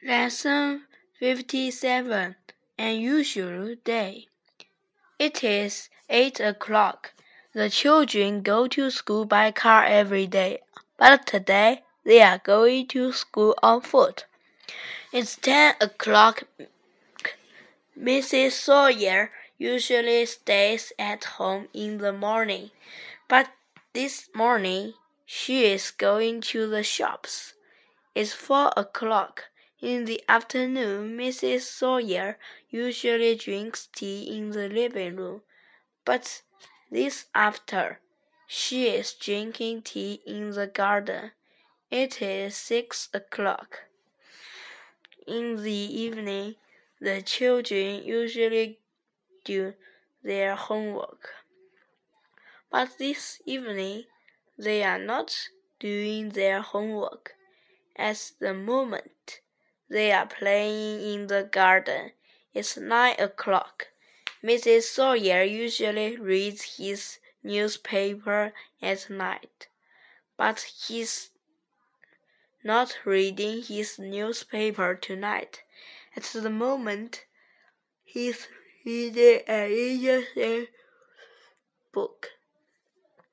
Lesson 57 Unusual Day. It is eight o'clock. The children go to school by car every day, but today they are going to school on foot. It's ten o'clock. Mrs. Sawyer usually stays at home in the morning, but this morning she is going to the shops. It's four o'clock. In the afternoon, Mrs. Sawyer usually drinks tea in the living room, but this after she is drinking tea in the garden. It is six o'clock. In the evening, the children usually do their homework. But this evening, they are not doing their homework. At the moment, they are playing in the garden. It's nine o'clock. Mrs. Sawyer usually reads his newspaper at night, but he's not reading his newspaper tonight. At the moment, he's reading an interesting book.